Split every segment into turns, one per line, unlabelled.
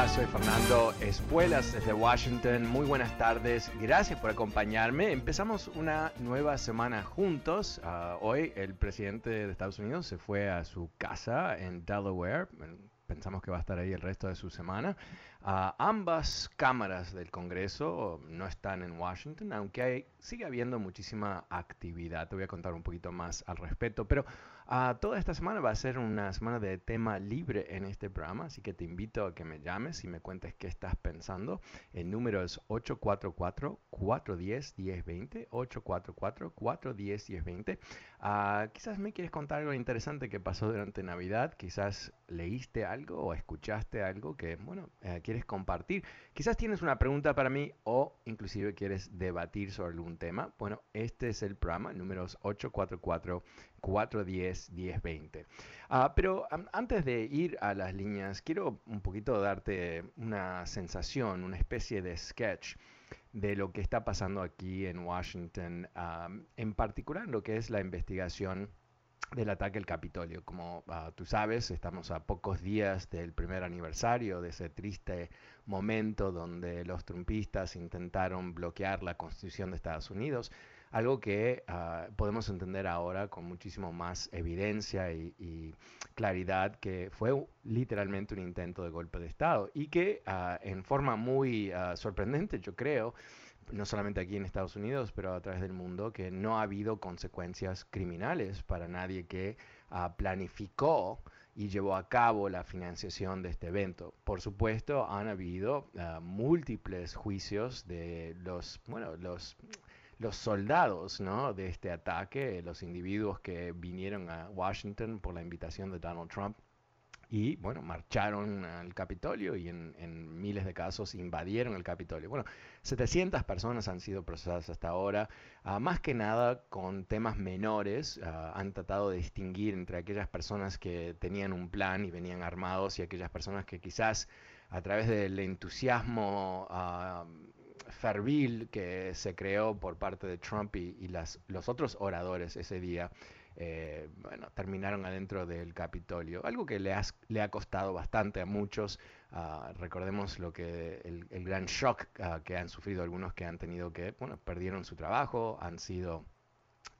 ¿Cómo estás? Soy Fernando Espuelas desde Washington. Muy buenas tardes. Gracias por acompañarme. Empezamos una nueva semana juntos. Uh, hoy el presidente de Estados Unidos se fue a su casa en Delaware. Pensamos que va a estar ahí el resto de su semana. Uh, ambas cámaras del Congreso no están en Washington, aunque hay, sigue habiendo muchísima actividad. Te voy a contar un poquito más al respecto. Pero uh, toda esta semana va a ser una semana de tema libre en este programa, así que te invito a que me llames y me cuentes qué estás pensando. El número es 844-410-1020. 844-410-1020. Uh, quizás me quieres contar algo interesante que pasó durante Navidad. Quizás leíste algo o escuchaste algo que, bueno, eh, quieres compartir. Quizás tienes una pregunta para mí o inclusive quieres debatir sobre algún tema. Bueno, este es el programa, números 844-410-1020. Uh, pero um, antes de ir a las líneas, quiero un poquito darte una sensación, una especie de sketch de lo que está pasando aquí en Washington, um, en particular lo que es la investigación del ataque al Capitolio. Como uh, tú sabes, estamos a pocos días del primer aniversario de ese triste momento donde los trumpistas intentaron bloquear la Constitución de Estados Unidos, algo que uh, podemos entender ahora con muchísimo más evidencia y, claridad que fue literalmente un intento de golpe de Estado y que uh, en forma muy sorprendente, yo creo, no solamente aquí en Estados Unidos, pero a través del mundo, que no ha habido consecuencias criminales para nadie que uh, planificó y llevó a cabo la financiación de este evento. Por supuesto, han habido uh, múltiples juicios de los, bueno, los los soldados ¿no? de este ataque, los individuos que vinieron a Washington por la invitación de Donald Trump y bueno, marcharon al Capitolio y en, miles de casos invadieron el Capitolio. Bueno, 700 personas han sido procesadas hasta ahora, uh, más que nada con temas menores, uh, han tratado de distinguir entre aquellas personas que tenían un plan y venían armados y aquellas personas que quizás a través del entusiasmo uh, fervil que se creó por parte de Trump y, los otros oradores ese día, eh, bueno, terminaron adentro del Capitolio, algo que le, ha costado bastante a muchos. Uh, recordemos lo que el, gran shock uh, que han sufrido algunos que han tenido que, bueno, perdieron su trabajo, han sido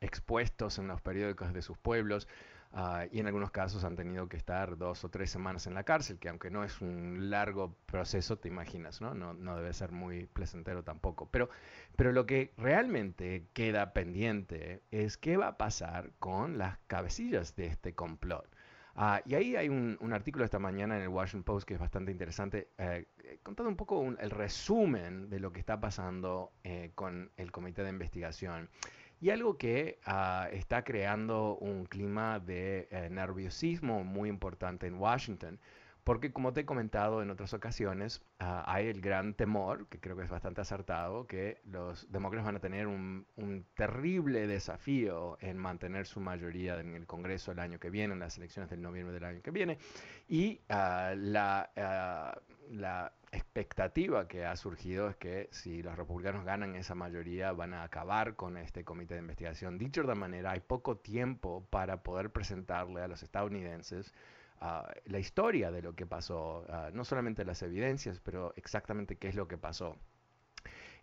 expuestos en los periódicos de sus pueblos uh, y en algunos casos han tenido que estar dos o tres semanas en la cárcel, que aunque no es un largo proceso, te imaginas, ¿no? No, no debe ser muy placentero tampoco. Pero, pero lo que realmente queda pendiente es qué va a pasar con las cabecillas de este complot. Uh, y ahí hay un, un, artículo esta mañana en el Washington Post que es bastante interesante, eh, contando un poco el resumen de lo que está pasando eh, con el comité de investigación. Y algo que uh, está creando un clima de eh, nerviosismo muy importante en Washington, porque como te he comentado en otras ocasiones, uh, hay el gran temor, que creo que es bastante acertado, que los demócratas van a tener un, un, terrible desafío en mantener su mayoría en el Congreso el año que viene, en las elecciones del noviembre del año que viene, y uh, la expectativa que ha surgido es que si los republicanos ganan esa mayoría van a acabar con este comité de investigación. Dicho de manera, hay poco tiempo para poder presentarle a los estadounidenses ah, la historia de lo que pasó, ah, no solamente las evidencias, pero exactamente qué es lo que pasó.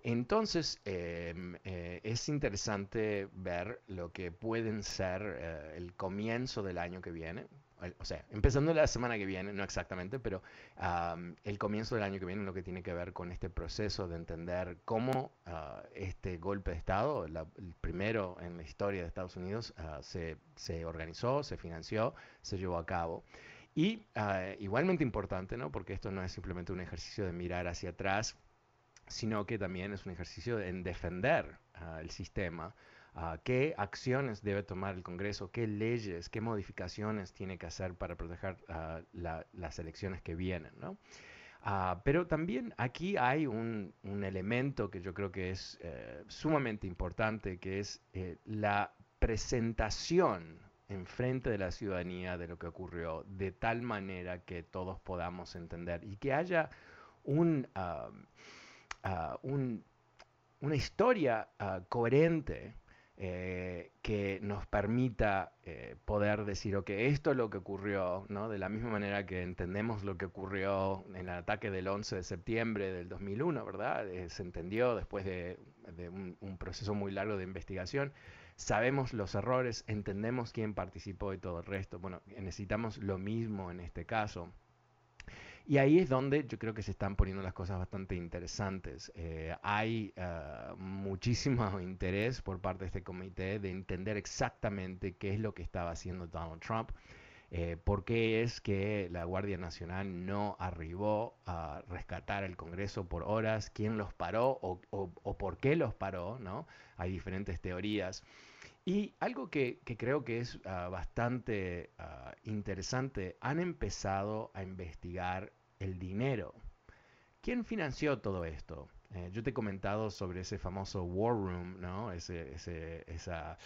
Entonces, em, eh, es interesante ver lo que pueden ser eh, el comienzo del año que viene, o sea, empezando la semana que viene, no exactamente, pero el comienzo del año que viene, lo que tiene que ver con este proceso de entender cómo ah, este golpe de Estado, el primero en la historia de Estados Unidos, ah, se, se, organizó, se financió, se llevó a cabo. Y ah, igualmente importante, ¿no? porque esto no es simplemente un ejercicio de mirar hacia atrás, sino que también es un ejercicio en defender el sistema qué acciones debe tomar el Congreso, qué leyes, qué modificaciones tiene que hacer para proteger ah, las elecciones que vienen. Ah, pero también aquí hay un, elemento que yo creo que es eh, sumamente importante, que es eh, la presentación en frente de la ciudadanía de lo que ocurrió, de tal manera que todos podamos entender y que haya un, ah, una historia coherente eh, que nos permita eh, poder decir, ok, esto es lo que ocurrió, ¿no? De la misma manera que entendemos lo que ocurrió en el ataque del 11 de septiembre del 2001, ¿verdad? Eh, se entendió después de, un, proceso muy largo de investigación. Sabemos los errores, entendemos quién participó y todo el resto. Bueno, necesitamos lo mismo en este caso. Y ahí es donde yo creo que se están poniendo las cosas bastante interesantes. Eh, hay uh, muchísimo interés por parte de este comité de entender exactamente qué es lo que estaba haciendo Donald Trump. Eh, por qué es que la Guardia Nacional no arribó a rescatar el Congreso por horas, quién los paró o, o, por qué los paró, ¿no? Hay diferentes teorías. Y algo que, que creo que es uh, bastante uh, interesante, han empezado a investigar el dinero. ¿Quién financió todo esto? Eh, yo te he comentado sobre ese famoso War Room, ¿no? Ese, esa,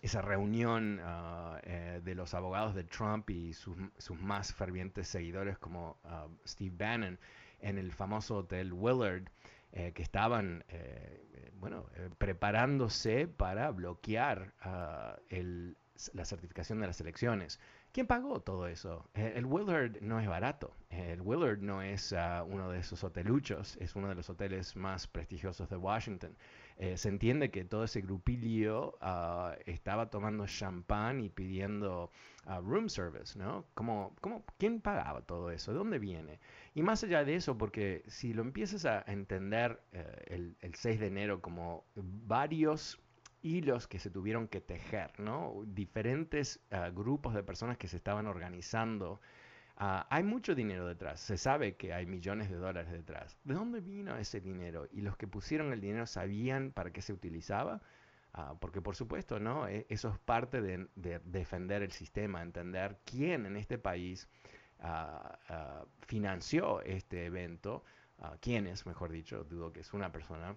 esa, reunión ah, eh, de los abogados de Trump y sus, más fervientes seguidores como ah, Steve Bannon en el famoso hotel Willard, eh, que estaban bueno, preparándose para bloquear ah, la certificación de las elecciones. ¿Quién pagó todo eso? Eh, el Willard no es barato. El Willard no es ah, uno de esos hoteluchos, es uno de los hoteles más prestigiosos de Washington. Eh, se entiende que todo ese grupillo ah, estaba tomando champán y pidiendo ah, room service, ¿no? ¿Cómo, quién pagaba todo eso? ¿De dónde viene? Y más allá de eso, porque si lo empiezas a entender eh, el, el 6 de enero como varios hilos que se tuvieron que tejer, ¿no? Diferentes ah, grupos de personas que se estaban organizando. Ah, hay mucho dinero detrás, se sabe que hay millones de dólares detrás. ¿De dónde vino ese dinero? ¿Y los que pusieron el dinero sabían para qué se utilizaba? Ah, porque por supuesto, ¿no? E, eso es parte de, defender el sistema, entender quién en este país financió este evento, quiénes, mejor dicho, dudo que es una persona,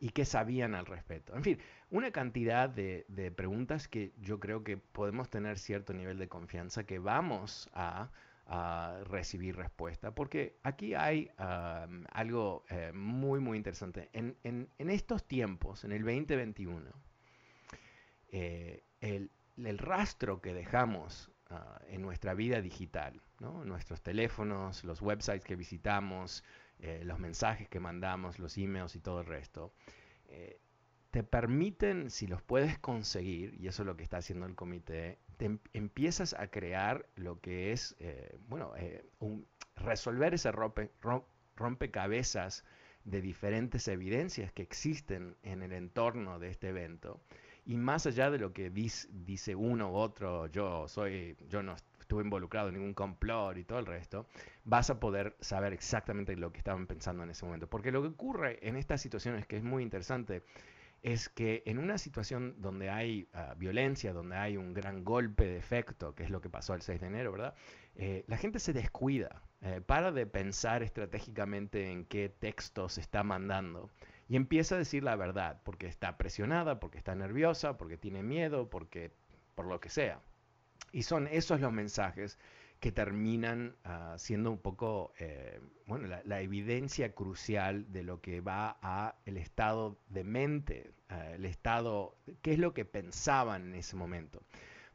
y qué sabían al respecto. En fin, una cantidad de, preguntas que yo creo que podemos tener cierto nivel de confianza que vamos a, recibir respuesta, porque aquí hay algo eh, muy, muy interesante. En, estos tiempos, en el 2021, eh, el, rastro que dejamos ah, en nuestra vida digital, nuestros teléfonos, los websites que visitamos, eh, los mensajes que mandamos, los emails y todo el resto, eh, te permiten, si los puedes conseguir, y eso es lo que está haciendo el comité, te em, empiezas a crear lo que es, eh, bueno, resolver ese rompe, rompecabezas de diferentes evidencias que existen en el entorno de este evento. Y más allá de lo que dice, dice uno u otro, yo soy, yo no estuve involucrado en ningún complot y todo el resto, vas a poder saber exactamente lo que estaban pensando en ese momento. Porque lo que ocurre en estas situaciones, que es muy interesante, es que en una situación donde hay ah, violencia, donde hay un gran golpe de efecto, que es lo que pasó el 6 de enero, ¿verdad? Eh, la gente se descuida, eh, para de pensar estratégicamente en qué texto se está mandando y empieza a decir la verdad, porque está presionada, porque está nerviosa, porque tiene miedo, porque por lo que sea. Y son esos los mensajes que terminan ah, siendo un poco, eh, bueno, la, evidencia crucial de lo que va a el estado de mente, ah, el estado, qué es lo que pensaban en ese momento.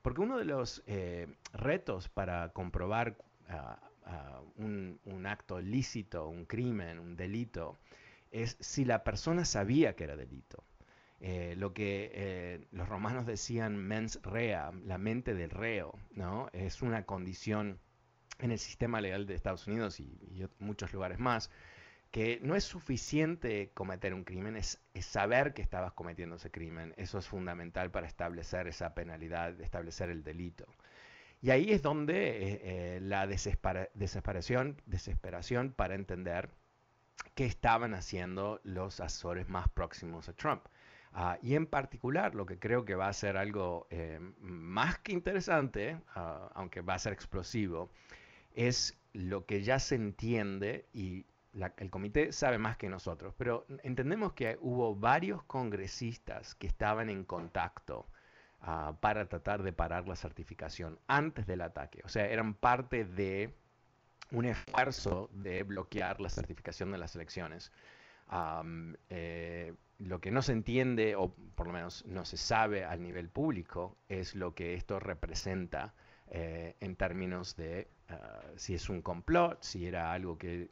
Porque uno de los eh, retos para comprobar ah, un, acto ilícito, un crimen, un delito, es si la persona sabía que era delito. Eh, lo que eh, los romanos decían mens rea, la mente del reo, ¿no? Es una condición en el sistema legal de Estados Unidos y, muchos lugares más, que no es suficiente cometer un crimen, es, saber que estabas cometiendo ese crimen. Eso es fundamental para establecer esa penalidad, establecer el delito. Y ahí es donde eh, la desesperación, desesperación para entender qué estaban haciendo los asesores más próximos a Trump. Ah, y en particular, lo que creo que va a ser algo eh, más que interesante, ah, aunque va a ser explosivo, es lo que ya se entiende y el comité sabe más que nosotros, pero entendemos que hubo varios congresistas que estaban en contacto ah, para tratar de parar la certificación antes del ataque. O sea, eran parte de un esfuerzo de bloquear la certificación de las elecciones. Eh, lo que no se entiende, o por lo menos no se sabe al nivel público, es lo que esto representa eh, en términos de ah, si es un complot, si era algo que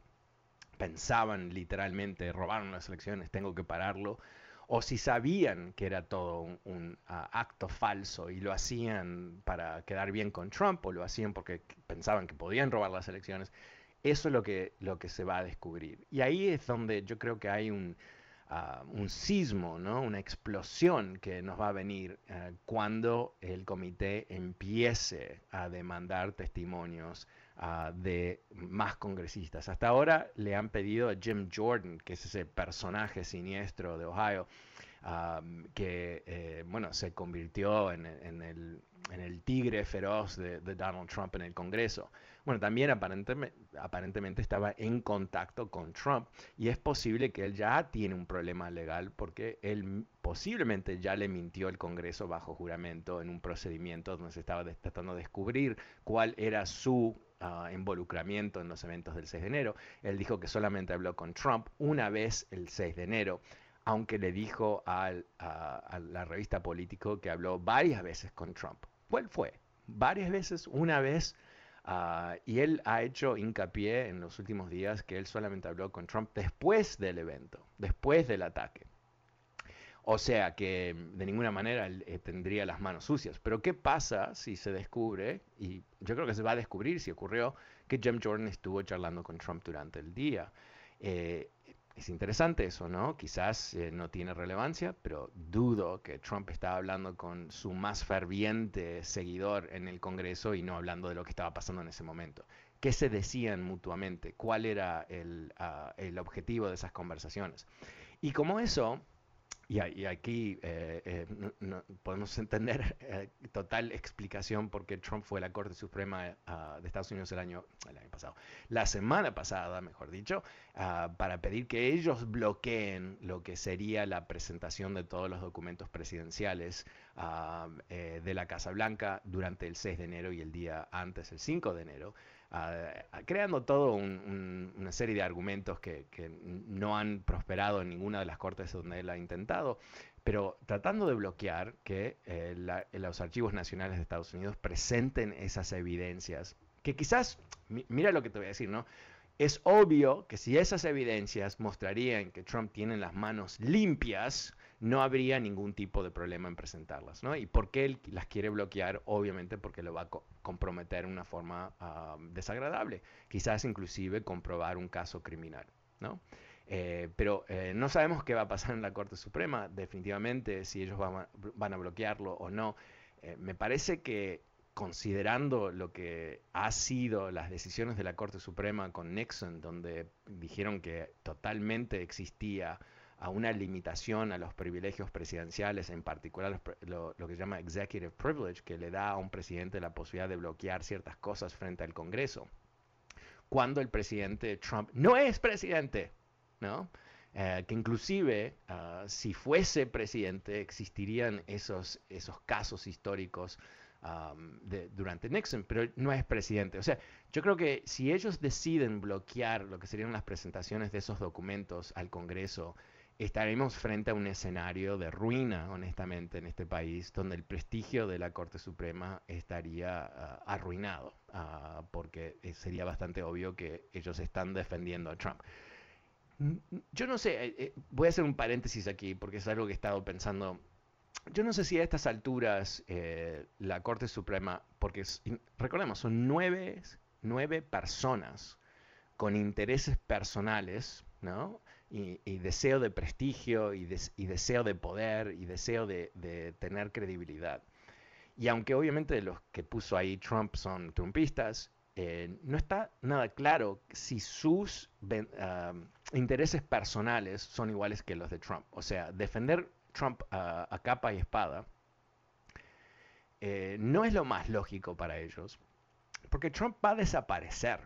pensaban literalmente, robaron las elecciones, tengo que pararlo, o si sabían que era todo un, ah, acto falso y lo hacían para quedar bien con Trump o lo hacían porque pensaban que podían robar las elecciones. Eso es lo que, lo que se va a descubrir. Y ahí es donde yo creo que hay un, un sismo, ¿no? una explosión que nos va a venir eh, cuando el comité empiece a demandar testimonios ah, de más congresistas. Hasta ahora le han pedido a Jim Jordan, que es ese personaje siniestro de Ohio, que eh, bueno, se convirtió en, el, tigre feroz de, Donald Trump en el Congreso. Bueno, también aparentemente, aparentemente estaba en contacto con Trump y es posible que él ya tiene un problema legal porque él posiblemente ya le mintió al Congreso bajo juramento en un procedimiento donde se estaba tratando de descubrir cuál era su ah, involucramiento en los eventos del 6 de enero. Él dijo que solamente habló con Trump una vez el 6 de enero aunque le dijo a, la revista Político que habló varias veces con Trump. ¿Cuál fue? Varias veces, una vez, ah, y él ha hecho hincapié en los últimos días que él solamente habló con Trump después del evento, después del ataque. O sea que de ninguna manera él, eh, tendría las manos sucias. Pero ¿qué pasa si se descubre, y yo creo que se va a descubrir si ocurrió, que Jim Jordan estuvo charlando con Trump durante el día? Eh, es interesante eso, ¿no? Quizás eh, no tiene relevancia, pero dudo que Trump estaba hablando con su más ferviente seguidor en el Congreso y no hablando de lo que estaba pasando en ese momento. ¿Qué se decían mutuamente? ¿Cuál era el, ah, el objetivo de esas conversaciones? Y como eso, y, aquí eh, eh, podemos entender eh, total explicación por qué Trump fue a la Corte Suprema ah, de Estados Unidos el año, el año pasado, la semana pasada, mejor dicho, ah, para pedir que ellos bloqueen lo que sería la presentación de todos los documentos presidenciales ah, de la Casa Blanca durante el 6 de enero y el día antes, el 5 de enero creando todo una serie de argumentos que, no han prosperado en ninguna de las cortes donde él ha intentado, pero tratando de bloquear que eh, los archivos nacionales de Estados Unidos presenten esas evidencias, que quizás, mira lo que te voy a decir, ¿no? Es obvio que si esas evidencias mostrarían que Trump tiene las manos limpias, no habría ningún tipo de problema en presentarlas. ¿no? ¿Y por qué él las quiere bloquear? Obviamente porque lo va a comprometer de una forma desagradable, quizás inclusive comprobar un caso criminal. ¿no? Eh, pero eh, no sabemos qué va a pasar en la Corte Suprema, definitivamente, si ellos van a, bloquearlo o no. Eh, me parece que considerando lo que ha sido las decisiones de la Corte Suprema con Nixon, donde dijeron que totalmente existía a una limitación a los privilegios presidenciales, en particular lo, que se llama executive privilege, que le da a un presidente la posibilidad de bloquear ciertas cosas frente al Congreso. Cuando el presidente Trump no es presidente, ¿no? Eh, que inclusive ah, si fuese presidente existirían esos, esos casos históricos durante Nixon, pero no es presidente. O sea, yo creo que si ellos deciden bloquear lo que serían las presentaciones de esos documentos al Congreso, estaremos frente a un escenario de ruina, honestamente, en este país, donde el prestigio de la Corte Suprema estaría ah, arruinado, ah, porque eh, sería bastante obvio que ellos están defendiendo a Trump. Yo no sé, eh, eh, voy a hacer un paréntesis aquí, porque es algo que he estado pensando yo no sé si a estas alturas la Corte Suprema, porque recordemos, son nueve, nueve, personas con intereses personales, ¿no? Y, deseo de prestigio y, deseo de poder y deseo de, tener credibilidad. Y aunque obviamente los que puso ahí Trump son trumpistas, eh, no está nada claro si sus ah, intereses personales son iguales que los de Trump. O sea, defender Trump a, capa y espada, eh, no es lo más lógico para ellos, porque Trump va a desaparecer.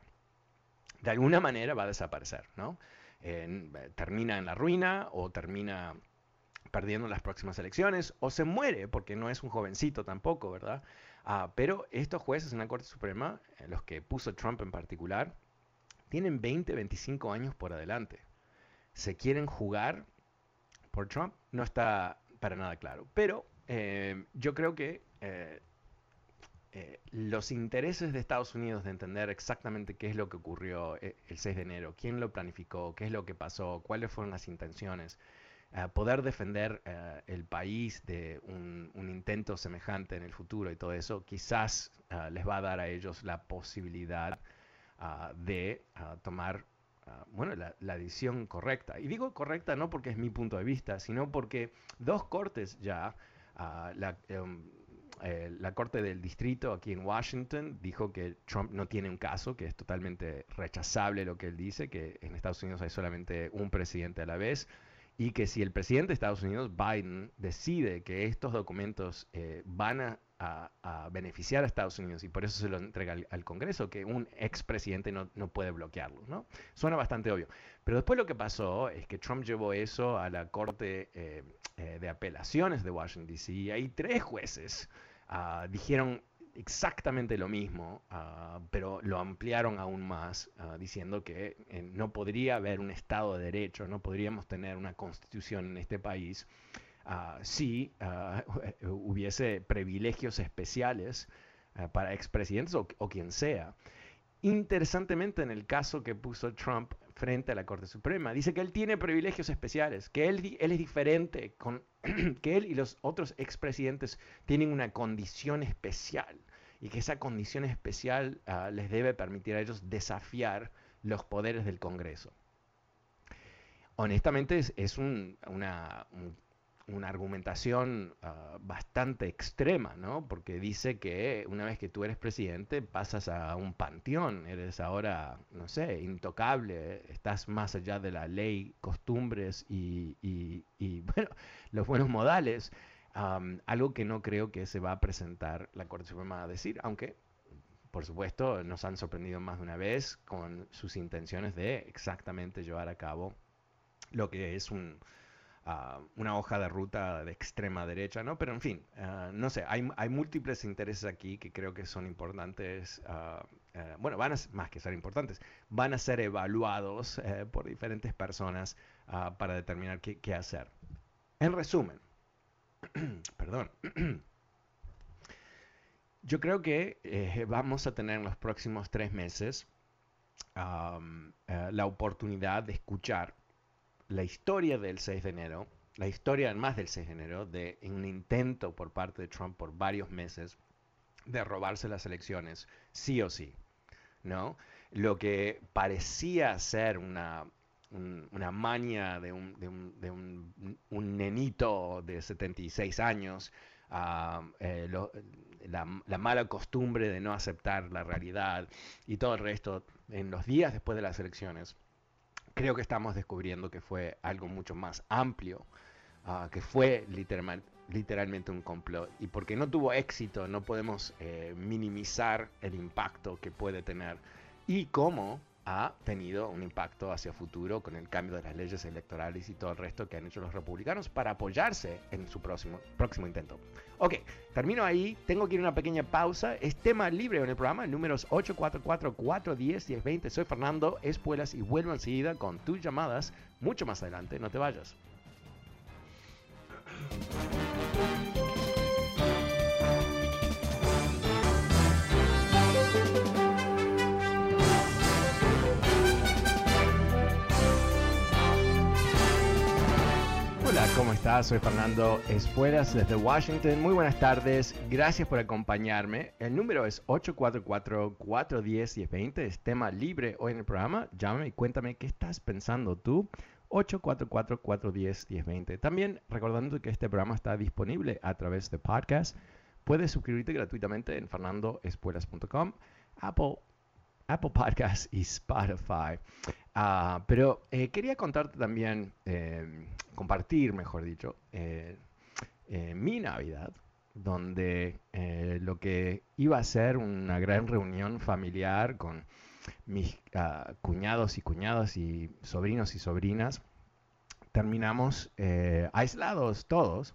De alguna manera va a desaparecer, ¿no? Termina en la ruina o termina perdiendo las próximas elecciones o se muere porque no es un jovencito tampoco, ¿verdad? Ah, pero estos jueces en la Corte Suprema, eh, los que puso Trump en particular, tienen 20, 25 años por adelante. Se quieren jugar por Trump no está para nada claro. Pero eh, yo creo que eh, eh, los intereses de Estados Unidos de entender exactamente qué es lo que ocurrió el 6 de enero, quién lo planificó, qué es lo que pasó, cuáles fueron las intenciones, poder defender el país de un, intento semejante en el futuro y todo eso, quizás les va a dar a ellos la posibilidad de tomar Ah, bueno, la, decisión correcta. Y digo correcta no porque es mi punto de vista, sino porque dos cortes ya, ah, em, eh, la, Corte del Distrito aquí en Washington dijo que Trump no tiene un caso, que es totalmente rechazable lo que él dice, que en Estados Unidos hay solamente un presidente a la vez y que si el presidente de Estados Unidos, Biden, decide que estos documentos eh, van a beneficiar a Estados Unidos y por eso se lo entrega al, Congreso, que un expresidente no, no puede bloquearlo. ¿no? Suena bastante obvio. Pero después lo que pasó es que Trump llevó eso a la Corte eh, de Apelaciones de Washington, D.C. y ahí tres jueces ah, dijeron exactamente lo mismo, ah, pero lo ampliaron aún más, ah, diciendo que eh, no podría haber un Estado de Derecho, no podríamos tener una constitución en este país si hubiese privilegios especiales para expresidentes o, o, quien sea. Interesantemente, en el caso que puso Trump frente a la Corte Suprema, dice que él tiene privilegios especiales, que él, es diferente, que él y los otros expresidentes tienen una condición especial y que esa condición especial les debe permitir a ellos desafiar los poderes del Congreso. Honestamente es, un, una, una argumentación ah, bastante extrema, ¿no? Porque dice que una vez que tú eres presidente pasas a un panteón, eres ahora, no sé, intocable, estás más allá de la ley, costumbres y, bueno, los buenos modales, algo que no creo que se va a presentar la Corte Suprema a decir, aunque por supuesto, nos han sorprendido más de una vez con sus intenciones de exactamente llevar a cabo lo que es un, una hoja de ruta de extrema derecha, ¿no? Pero en fin, ah, no sé, hay, múltiples intereses aquí que creo que son importantes, ah, eh, bueno, van a más que ser importantes, van a ser evaluados eh, por diferentes personas ah, para determinar qué, qué, hacer. En resumen, perdón. Yo creo que eh, vamos a tener en los próximos tres meses la oportunidad de escuchar la historia del 6 de enero, la historia más del 6 de enero, de un intento por parte de Trump por varios meses de robarse las elecciones, sí o sí, ¿no? Lo que parecía ser una, una maña de, un, de, un, de un, nenito de 76 años, ah, eh, la, la, mala costumbre de no aceptar la realidad y todo el resto en los días después de las elecciones creo que estamos descubriendo que fue algo mucho más amplio, ah, que fue literalmente un complot. Y porque no tuvo éxito, no podemos eh, minimizar el impacto que puede tener. Y cómo ha tenido un impacto hacia futuro con el cambio de las leyes electorales y todo el resto que han hecho los republicanos para apoyarse en su próximo, próximo intento. Ok, termino ahí, tengo que ir a una pequeña pausa, es tema libre en el programa, números 844-410-1020, soy Fernando Espuelas y vuelvo enseguida con tus llamadas mucho más adelante, no te vayas. ¿Cómo estás? Soy Fernando Espuelas desde Washington. Muy buenas tardes. Gracias por acompañarme. El número es 844-410-1020. Es tema libre hoy en el programa. Llámame y cuéntame qué estás pensando tú. 844-410-1020. También recordando que este programa está disponible a través de podcast. Puedes suscribirte gratuitamente en fernandoespuelas.com, Apple, Apple Podcasts y Spotify. Ah, pero eh, quería contarte también, eh, compartir, mejor dicho, eh, mi Navidad, donde lo que iba a ser una gran reunión familiar con mis uh, cuñados y cuñadas y sobrinos y sobrinas, terminamos eh, aislados todos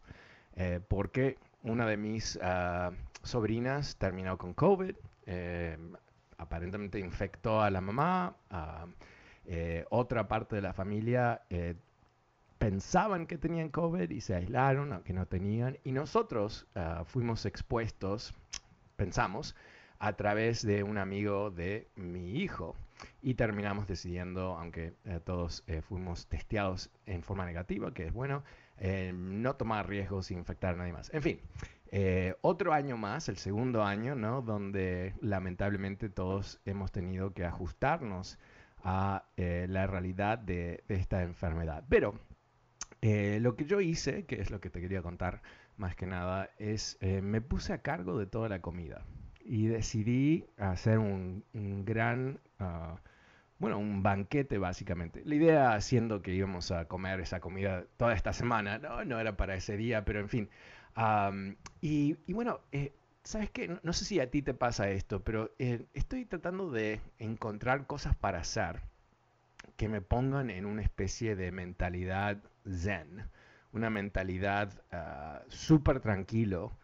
eh, porque una de mis uh, sobrinas terminó con COVID, eh, aparentemente infectó a la mamá, otra parte de la familia pensaban que tenían COVID y se aislaron, aunque no tenían, y nosotros fuimos expuestos, pensamos, a través de un amigo de mi hijo. Y terminamos decidiendo, aunque eh, todos eh, fuimos testeados en forma negativa, que es bueno, eh, no tomar riesgos y infectar a nadie más. En fin, otro año más, el segundo año, ¿no? Donde lamentablemente todos hemos tenido que ajustarnos a la realidad de, esta enfermedad. Pero lo que yo hice, que es lo que te quería contar más que nada, es me puse a cargo de toda la comida y decidí hacer un, gran, ah, bueno, un banquete básicamente. La idea siendo que íbamos a comer esa comida toda esta semana, no, no era para ese día, pero en fin. y, bueno, eh, ¿sabes qué? No, sé si a ti te pasa esto, pero eh, estoy tratando de encontrar cosas para hacer que me pongan en una especie de mentalidad zen, una mentalidad uh, súper tranquilo,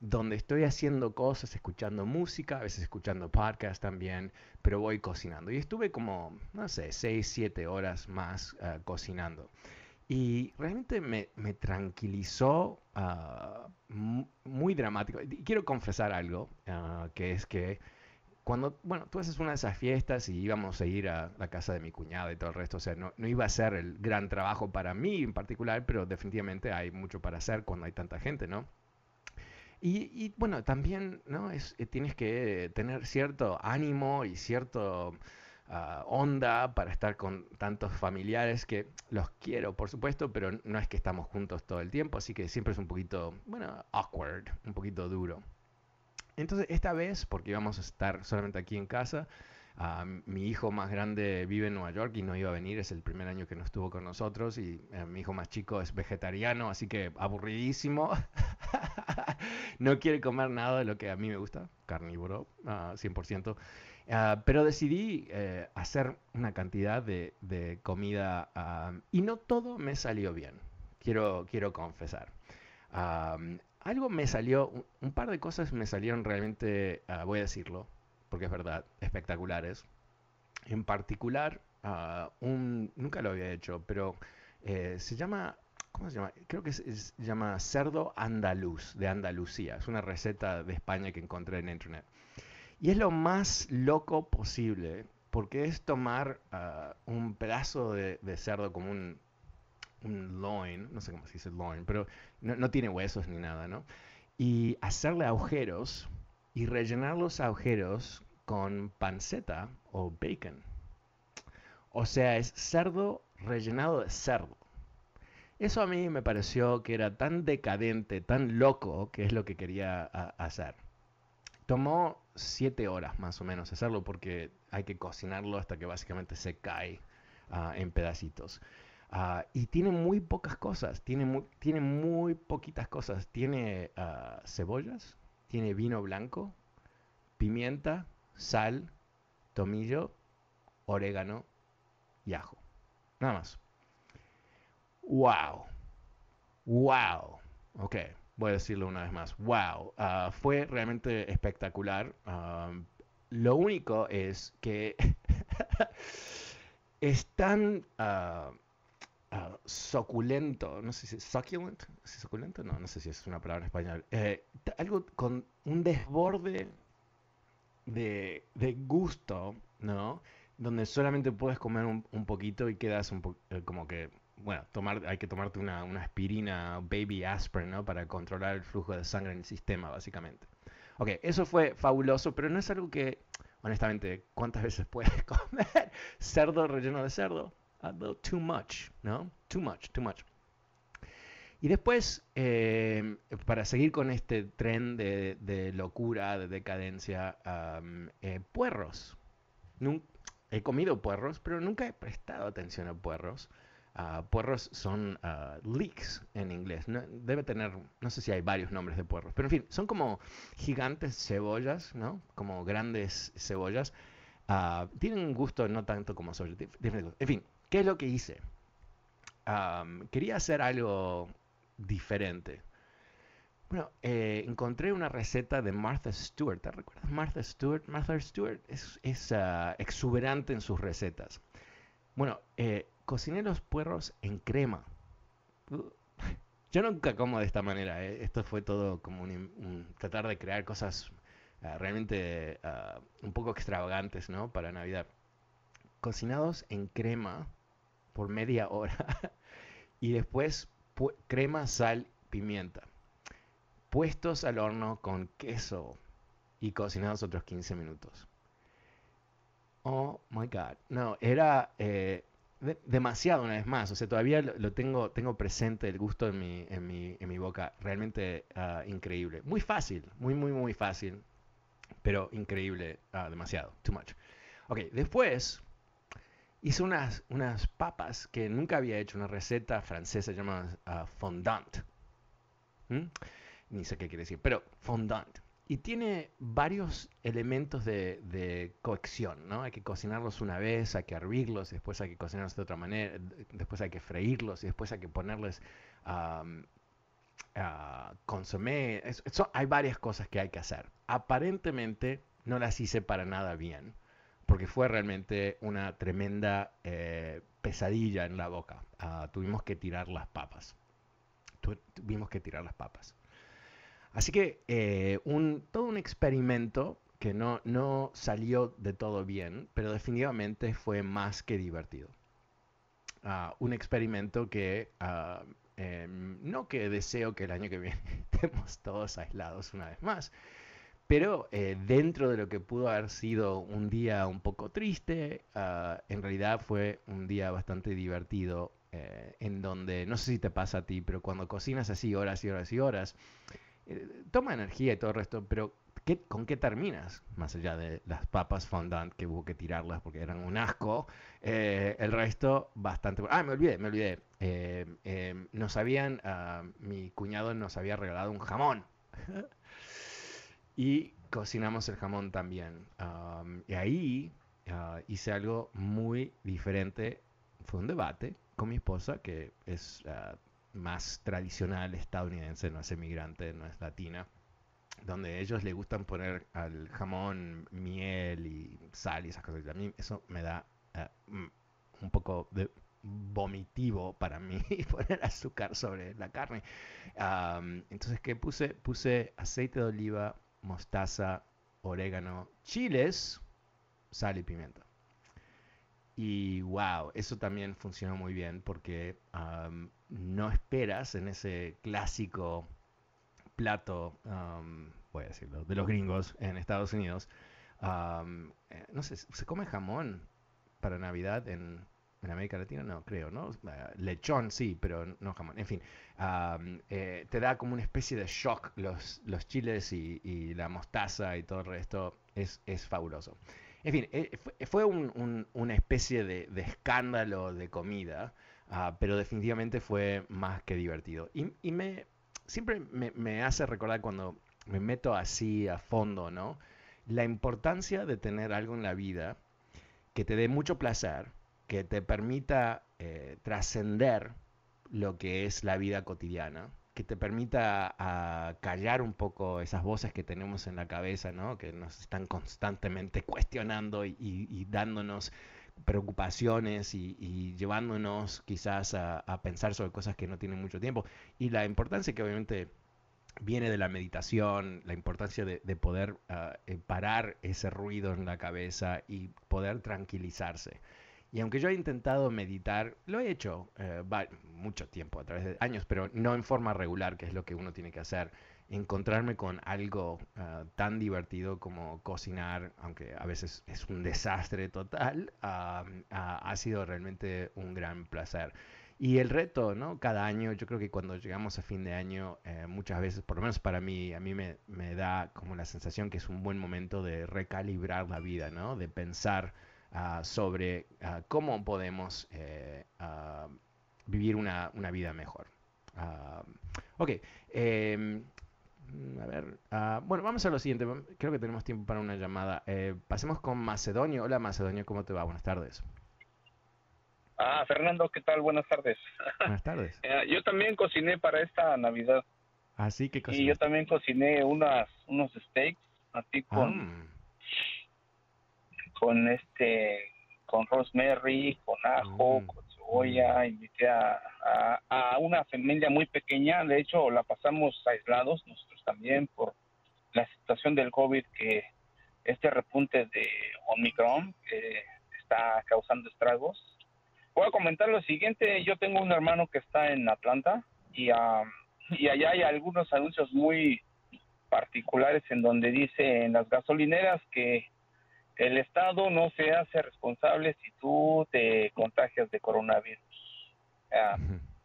donde estoy haciendo cosas, escuchando música, a veces escuchando podcast también, pero voy cocinando. Y estuve como, no sé, 6, 7 horas más uh, cocinando. Y realmente me, me tranquilizó uh, muy dramático. Y quiero confesar algo, uh, que es que cuando, bueno, tú haces una de esas fiestas y íbamos a ir a la casa de mi cuñada y todo el resto, o sea, no, no, iba a ser el gran trabajo para mí en particular, pero definitivamente hay mucho para hacer cuando hay tanta gente, ¿no? Y, bueno, también ¿no? es, eh, tienes que tener cierto ánimo y cierto ah, onda para estar con tantos familiares que los quiero, por supuesto, pero no es que estamos juntos todo el tiempo, así que siempre es un poquito, bueno, awkward, un poquito duro. Entonces, esta vez, porque íbamos a estar solamente aquí en casa, Uh, mi hijo más grande vive en Nueva York y no iba a venir, es el primer año que no estuvo con nosotros y uh, mi hijo más chico es vegetariano, así que aburridísimo. no quiere comer nada de lo que a mí me gusta, carnívoro, uh, 100%. Pero decidí eh, hacer una cantidad de, de comida y no todo me salió bien, quiero, quiero confesar. algo me salió, un, un, par de cosas me salieron realmente, voy a decirlo, porque es verdad, espectaculares. En particular, uh, un, nunca lo había hecho, pero eh, se llama, ¿cómo se llama? Creo que se llama cerdo andaluz, de Andalucía. Es una receta de España que encontré en internet. Y es lo más loco posible, porque es tomar uh, un pedazo de, cerdo como un, un loin, no sé cómo se dice loin, pero no, no tiene huesos ni nada, ¿no? Y hacerle agujeros y rellenar los agujeros con panceta o bacon. O sea, es cerdo rellenado de cerdo. Eso a mí me pareció que era tan decadente, tan loco, que es lo que quería hacer. Tomó siete horas más o menos hacerlo porque hay que cocinarlo hasta que básicamente se cae uh, en pedacitos. Uh, y tiene muy pocas cosas, tiene muy, tiene muy poquitas cosas. Tiene uh, cebollas, tiene vino blanco, pimienta, sal, tomillo orégano y ajo. Nada más. ¡Wow! ¡Wow! Ok, voy a decirlo una vez más. ¡Wow! Ah, fue realmente espectacular. Ah, lo único es que es tan uh, suculento, no sé si es succulent, suculento, no, no sé si es una palabra en español, eh, algo con un desborde de, de, gusto, ¿no? Donde solamente puedes comer un, un poquito y quedas un eh, como que, bueno, tomar, hay que tomarte una, una aspirina, baby aspirin, ¿no? Para controlar el flujo de sangre en el sistema, básicamente. Ok, eso fue fabuloso, pero no es algo que honestamente, ¿cuántas veces puedes comer cerdo relleno de cerdo? A little too much, ¿no? Too much, too much. Y después, eh, para seguir con este tren de, locura, de decadencia, eh, puerros. he comido puerros, pero nunca he prestado atención a puerros. Ah, puerros son uh, leeks en inglés. debe tener, no sé si hay varios nombres de puerros, pero en fin, son como gigantes cebollas, ¿no? Como grandes cebollas. Uh, tienen un gusto no tanto como cebollas. En fin, ¿qué es lo que hice? quería hacer algo diferente. Bueno, eh, encontré una receta de Martha Stewart. ¿Te recuerdas Martha Stewart? Martha Stewart es, es exuberante en sus recetas. Bueno, eh, cociné los puerros en crema. Yo nunca como de esta manera. ¿eh? Esto fue todo como tratar de crear cosas ah, realmente ah, un poco extravagantes, ¿no? Para Navidad. Cocinados en crema por media hora. y después crema, sal, pimienta. Puestos al horno con queso y cocinados otros 15 minutos. Oh my God. No, era eh, demasiado una vez más. O sea, todavía lo, tengo, tengo presente el gusto en mi, en mi, en mi boca. Realmente ah, increíble. Muy fácil, muy, muy, muy fácil. Pero increíble, ah, demasiado. Too much. Ok, después hice unas, unas papas que nunca había hecho, una receta francesa llamada uh, fondant. ¿Mm? Ni sé qué quiere decir, pero fondant y tiene varios elementos de, de, ¿no? Hay que cocinarlos una vez, hay que hervirlos, después hay que cocinarlos de otra manera, después hay que freírlos y después hay que ponerles um, uh, consomé. hay varias cosas que hay que hacer. Aparentemente no las hice para nada bien, porque fue realmente una tremenda eh, pesadilla en la boca. Uh, tuvimos que tirar las papas. tuvimos que tirar las papas. Así que eh, un, todo un experimento que no, no salió de todo bien, pero definitivamente fue más que divertido. Ah, un experimento que ah, em, no que deseo que el año que viene estemos todos aislados una vez más, pero eh, dentro de lo que pudo haber sido un día un poco triste, ah, en realidad fue un día bastante divertido, eh, en donde, no sé si te pasa a ti, pero cuando cocinas así horas y horas y horas, toma energía y todo el resto, pero ¿con qué terminas? Más allá de las papas fondant que hubo que tirarlas porque eran un asco, eh, el resto bastante... Ah, me olvidé, me olvidé. Eh, nos habían, ah, mi cuñado nos había regalado un jamón. y cocinamos el jamón también. y ahí ah, hice algo muy diferente. Fue un debate con mi esposa, que es ah, más tradicional estadounidense, no es emigrante, no es latina, donde ellos le gustan poner al jamón miel y sal y esas cosas. A mí eso me da eh, mm, un poco de vomitivo para mí poner azúcar sobre la carne. entonces, ¿qué puse? Puse aceite de oliva, mostaza, orégano, chiles, sal y pimienta. Y wow, eso también funcionó muy bien porque no esperas en ese clásico plato, voy a decirlo, de los gringos en Estados Unidos. Eh, no sé, ¿se come jamón para Navidad en, América Latina? No, creo, ¿no? Eh, lechón sí, pero no jamón. En fin, eh, te da como una especie de shock los, los chiles y, la mostaza y todo el resto. Es, es fabuloso. En fin, eh, fue una especie de, escándalo de comida, ah, pero definitivamente fue más que divertido. Y, me, siempre me, hace recordar cuando me meto así a fondo, ¿no? La importancia de tener algo en la vida que te dé mucho placer, que te permita eh, trascender lo que es la vida cotidiana, que te permita ah, callar un poco esas voces que tenemos en la cabeza, ¿no? que nos están constantemente cuestionando y, dándonos preocupaciones y, llevándonos quizás a, pensar sobre cosas que no tienen mucho tiempo. Y la importancia que obviamente viene de la meditación, la importancia de, poder ah, eh, parar ese ruido en la cabeza y poder tranquilizarse. Y aunque yo he intentado meditar, lo he hecho eh, mucho tiempo, a través de años, pero no en forma regular, que es lo que uno tiene que hacer. Encontrarme con algo ah, tan divertido como cocinar, aunque a veces es un desastre total, ha sido realmente un gran placer. Y el reto, ¿no? Cada año, yo creo que cuando llegamos a fin de año, eh, muchas veces, por lo menos para mí, a mí me, me, da como la sensación que es un buen momento de recalibrar la vida, ¿no? De pensar Ah, sobre ah, cómo podemos eh, ah, vivir una, una, vida mejor. ok. Em, a ver, bueno, vamos a lo siguiente. Creo que tenemos tiempo para una llamada. Eh, pasemos con Macedonio. Hola Macedonio, ¿cómo te va? Buenas tardes.
Ah, Fernando, ¿qué tal? Buenas tardes.
Buenas tardes.
Yo también cociné para esta Navidad.
Así que
Y yo también cociné unas, unos steaks, así con, con este con rosemary, con ajo, mm. con cebolla, invité a, a, una familia muy pequeña, de hecho la pasamos aislados nosotros también por la situación del COVID que este repunte de Omicron que está causando estragos. Voy a comentar lo siguiente, yo tengo un hermano que está en Atlanta y, y allá hay algunos anuncios muy particulares en donde dice en las gasolineras que el Estado no se hace responsable si tú te contagias de coronavirus. Ah,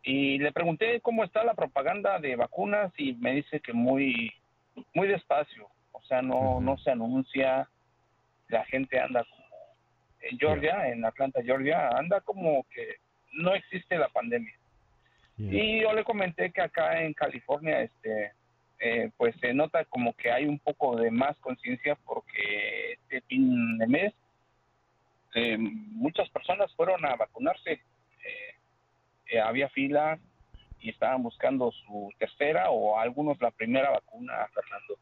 y le pregunté cómo está la propaganda de vacunas y me dice que muy, muy despacio. O sea, no, no se anuncia. La gente anda como en Georgia, en Atlanta, Georgia, anda como que no existe la pandemia. Y yo le comenté que acá en California, este, eh, pues se nota como que hay un poco de más conciencia porque este fin de mes eh, muchas personas fueron a vacunarse. Eh, había fila y estaban buscando su tercera o algunos la primera vacuna, Fernando.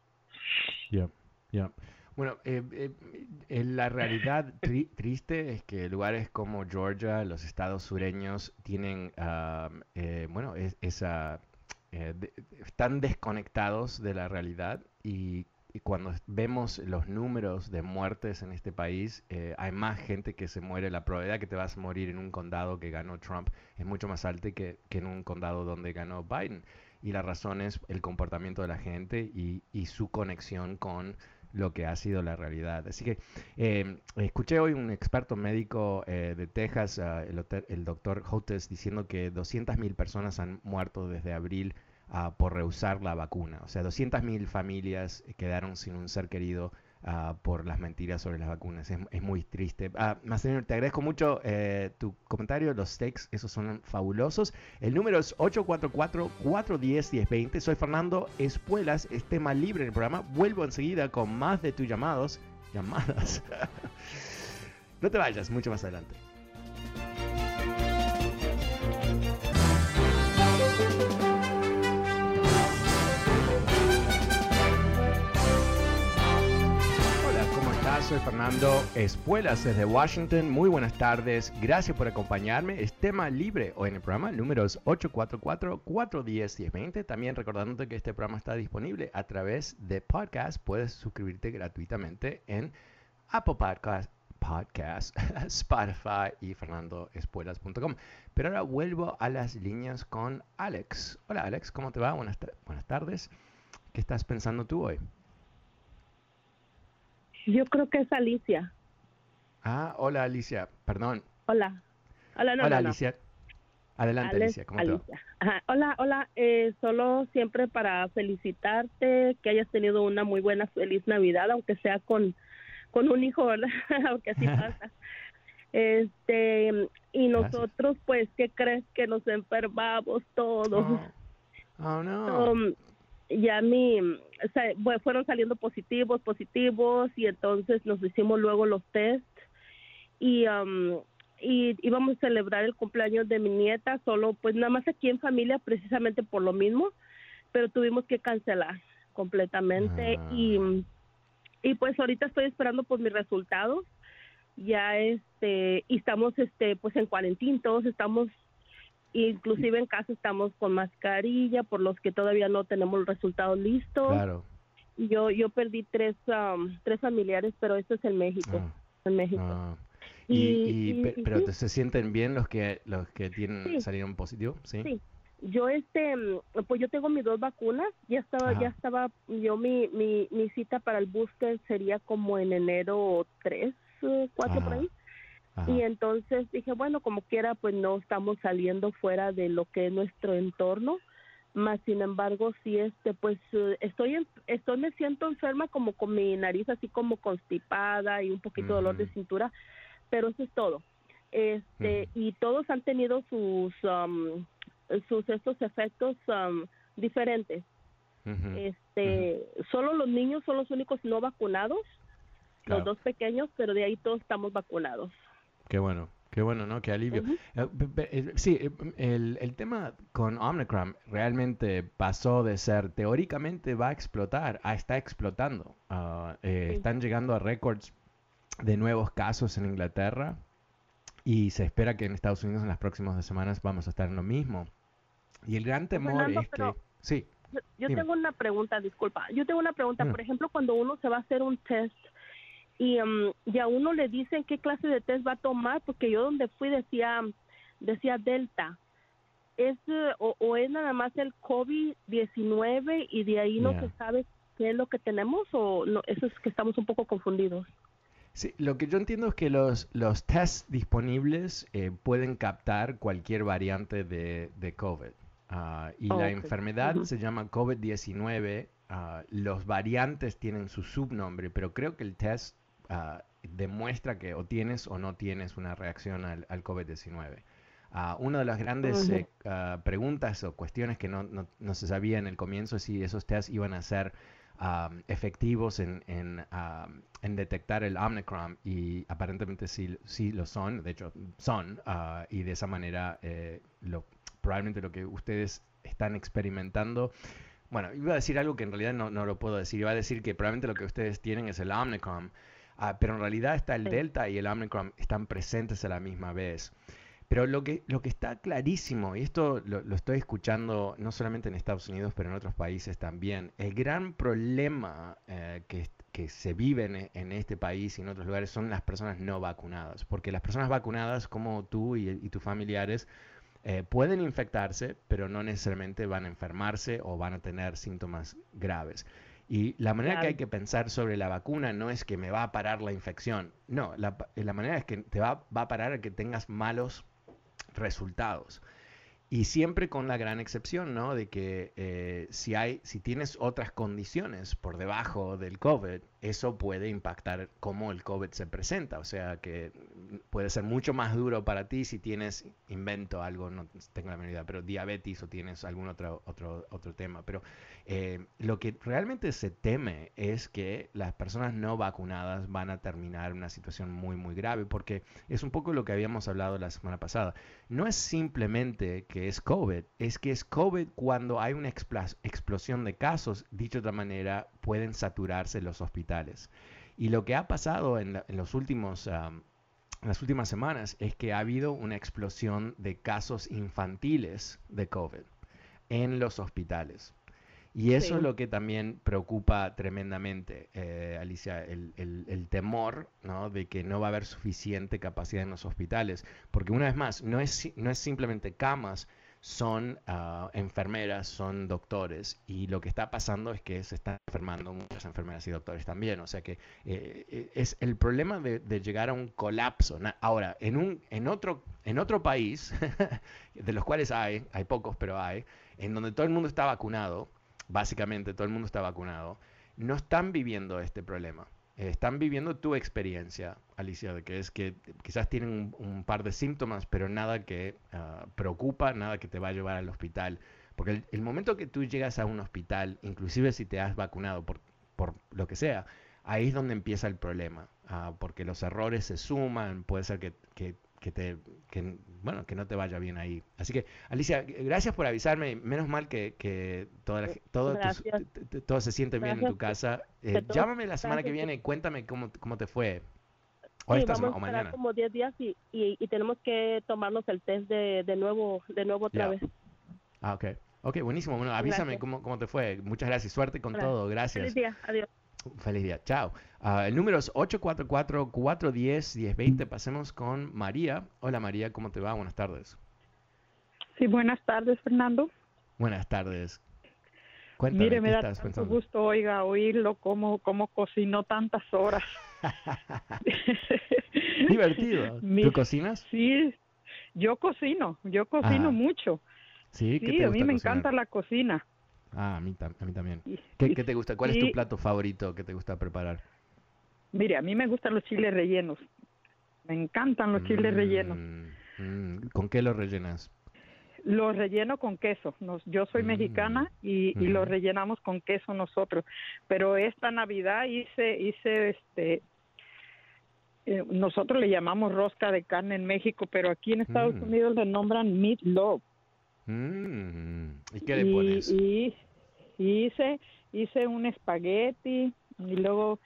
Ya, ya. Bueno, la realidad triste es que lugares como Georgia, los estados sureños, tienen, ah, bueno, esa eh, están desconectados de la realidad y, cuando vemos los números de muertes en este país, eh, hay más gente que se muere. La probabilidad que te vas a morir en un condado que ganó Trump es mucho más alta que, que en un condado donde ganó Biden. Y la razón es el comportamiento de la gente y, y su conexión con lo que ha sido la realidad. Así que eh, escuché hoy un experto médico eh, de Texas, ah, el, doctor Hotes, diciendo que 200.000 personas han muerto desde abril ah, por rehusar la vacuna. O sea, 200.000 familias quedaron sin un ser querido Ah, por las mentiras sobre las vacunas. Es, muy triste. Ah, te agradezco mucho eh, tu comentario. Los steaks, esos son fabulosos. El número es 844-410-1020. Soy Fernando Espuelas, es tema libre en el programa. Vuelvo enseguida con más de tus llamados. Llamadas. no te vayas, mucho más adelante. Soy Fernando Espuelas desde Washington. Muy buenas tardes. Gracias por acompañarme. Es tema libre hoy en el programa. números 844-410-1020. También recordándote que este programa está disponible a través de podcast. Puedes suscribirte gratuitamente en Apple Podcast, Podcast Spotify y fernandoespuelas.com. Pero ahora vuelvo a las líneas con Alex. Hola Alex, ¿cómo te va? Buenas, buenas tardes. ¿Qué estás pensando tú hoy?
Yo creo que es Alicia.
Ah, hola Alicia, perdón.
Hola. Hola,
hola Alicia. Adelante Alicia, ¿cómo Alicia.
Hola, hola, eh, solo siempre para felicitarte, que hayas tenido una muy buena, feliz Navidad, aunque sea con, con un hijo, ¿verdad? aunque así pasa. Este, y nosotros, pues, ¿qué crees que nos enfermamos todos?
Oh, oh no.
Um, ya mi, fueron saliendo positivos, positivos, y entonces nos hicimos luego los test. Y y íbamos a celebrar el cumpleaños de mi nieta solo pues nada más aquí en familia precisamente por lo mismo pero tuvimos que cancelar completamente.
Ah.
y y pues ahorita estoy esperando por mis resultados. Ya este y estamos este pues en cuarentena todos estamos inclusive en casa estamos con mascarilla por los que todavía no tenemos los resultados listos
Claro.
yo yo perdí tres um, tres familiares pero esto es en México
Ah,
en México
ah. Y,
Y-
y
y-
pe-
y
pero se sienten bien los que los que tienen
Sí.
salieron positivos, ¿sí?
Sí. yo este mm, pues yo tengo mis dos vacunas ya estaba
Ajá.
ya estaba yo mi, mi mi cita para el booster sería como en enero 3 eh, 4 por
Ajá.
ahí
Ajá.
y entonces dije bueno como quiera pues no estamos saliendo fuera de lo que es nuestro entorno más sin embargo sí este pues eh, estoy en- estoy me siento enferma como con mi nariz así como constipada y un poquito de dolor de cintura pero eso es todo. Este y todos han tenido sus um, sus estos efectos um, diferentes. Este solo los niños son los únicos no vacunados
Claro.
los dos pequeños pero de ahí todos estamos vacunados
Qué bueno, qué bueno, ¿no? Qué alivio.
Ujú.
Eh, pe- eh, sí, eh, el, el tema con Omicron realmente pasó de ser teóricamente va a explotar a está explotando. Ah, eh,
Sí.
Están llegando a récords de nuevos casos en Inglaterra y se espera que en Estados Unidos en las próximas semanas vamos a estar en lo mismo. Y el gran temor
Fernando,
es que... Sí,
Yo, yo tengo una pregunta, disculpa. Yo tengo una pregunta. Por ejemplo, cuando uno se va a hacer un test y, um, y a uno le dicen qué clase de test va a tomar, porque yo donde fui decía decía Delta. ¿Es, eh, o, o es nada más el COVID-19 y de ahí no se sabe qué es lo que tenemos? ¿O no? Eso es que estamos un poco confundidos.
Sí, lo que yo entiendo es que los, los tests disponibles eh, pueden captar cualquier variante de, de COVID. Ah, y
Oh,
la enfermedad se llama COVID-19. ah, los variantes tienen su subnombre, pero creo que el test ah, demuestra que o tienes o no tienes una reacción al, al COVID-19. Ah, una de las grandes
Ujú.
eh, ah, preguntas o cuestiones que no, no- no se sabía en el comienzo es si esos tests iban a ser am, efectivos en, en, am, en detectar el Omicron y aparentemente sí, sí lo son, de hecho son, y de esa manera eh, lo, probablemente lo que ustedes están experimentando, bueno, iba a decir algo que en realidad no, no lo puedo decir, iba a decir que probablemente lo que ustedes tienen es el Omicron, ah, pero en realidad está el. Delta y el Omicron están presentes a la misma vez. Pero lo que, lo que está clarísimo, y esto lo, lo estoy escuchando no solamente en Estados Unidos, pero en otros países también, el gran problema eh, que, que se vive en, en este país y en otros lugares son las personas no vacunadas. Porque las personas vacunadas, como tú y, y tus familiares, eh, pueden infectarse, pero no necesariamente van a enfermarse o van a tener síntomas graves. Y la manera que hay que pensar sobre la vacuna no es que me va a parar la infección, no, la, la manera es que te va, va a parar a que tengas malos resultados. Y siempre con la gran excepción, ¿no? De que eh, si hay, si tienes otras condiciones por debajo del COVID, eso puede impactar cómo el COVID se presenta. O sea que puede ser mucho más duro para ti si tienes, invento algo, no tengo la menor idea, pero diabetes o tienes algún otro, otro, otro tema. Pero eh, lo que realmente se teme es que las personas no vacunadas van a terminar una situación muy, muy grave, porque es un poco lo que habíamos hablado la semana pasada. No es simplemente que es COVID, es que es COVID cuando hay una explosión de casos, dicho de otra manera, pueden saturarse los hospitales. Y lo que ha pasado en, la- en los últimos... am, en las últimas semanas es que ha habido una explosión de casos infantiles de COVID en los hospitales. Y eso
Sí.
es lo que también preocupa tremendamente, eh, Alicia, el, el- el temor ¿no? de que no va a haber suficiente capacidad en los hospitales. Porque una vez más, no es, no es simplemente camas, son ah, enfermeras, son doctores. Y lo que está pasando es que se están enfermando muchas enfermeras y doctores también. O sea que eh, eh, es el problema de, de llegar a un colapso. Ahora, en, un, en, otro, en otro país, de los cuales hay, hay pocos, pero hay, en donde todo el mundo está vacunado, básicamente todo el mundo está vacunado, no están viviendo este problema. Eh, están viviendo tu experiencia, Alicia, de que es que quizás tienen un, un par de síntomas, pero nada que ah, preocupa, nada que te va a llevar al hospital. Porque el, el momento que tú llegas a un hospital, inclusive si te has vacunado por, por lo que sea, ahí es donde empieza el problema, ah, porque los errores se suman, puede ser que, que, que te, que, bueno, que no te vaya bien ahí. Así que, Alicia, gracias por avisarme, menos mal que, que toda la- todo, t- todo se siente bien en tu casa. Eh, llámame la semana que viene y cuéntame cómo, cómo te fue. O
Sí, vamos a esperar como 10 días y, y, y tenemos que tomarnos el test de, de nuevo de nuevo otra
Ya.
vez.
Ah, ok. Ok, buenísimo. Bueno, avísame cómo, cómo te fue. Muchas gracias. Suerte con
Gracias.
todo. Gracias.
Feliz día, adiós.
Feliz día. Chao. Ah, el número es 844-410-1020. Pasemos con María. Hola María, ¿cómo te va? Buenas tardes.
Sí, buenas tardes, Fernando.
Buenas tardes. Cuéntame,
Mire,
¿qué
me da tanto
pensando?
gusto, oiga, oírlo, cómo, cómo cocinó tantas horas.
Divertido.
Mi-
¿Tú cocinas?
Sí, yo cocino, yo cocino
Ah,
mucho.
Sí, ¿qué
Sí,
te
a mí me
cocinar?
encanta la cocina.
Ah, a mí, a mí también. ¿Qué, te gusta? ¿Cuál es tu plato favorito que te gusta preparar?
Mire, a mí me gustan los chiles rellenos. Me encantan los chiles rellenos.
Mm, mm, ¿Con qué lo rellenas?
Los relleno con queso. Nos- yo soy
Mm,
mexicana y, y los rellenamos con queso nosotros. Pero esta Navidad hice, hice este, eh, nosotros le llamamos rosca de carne en México, pero aquí en Estados
Mm.
Unidos le nombran meatloaf.
Mm, ¿Y qué le
y,
pones?
y- y hice, hice un espagueti y luego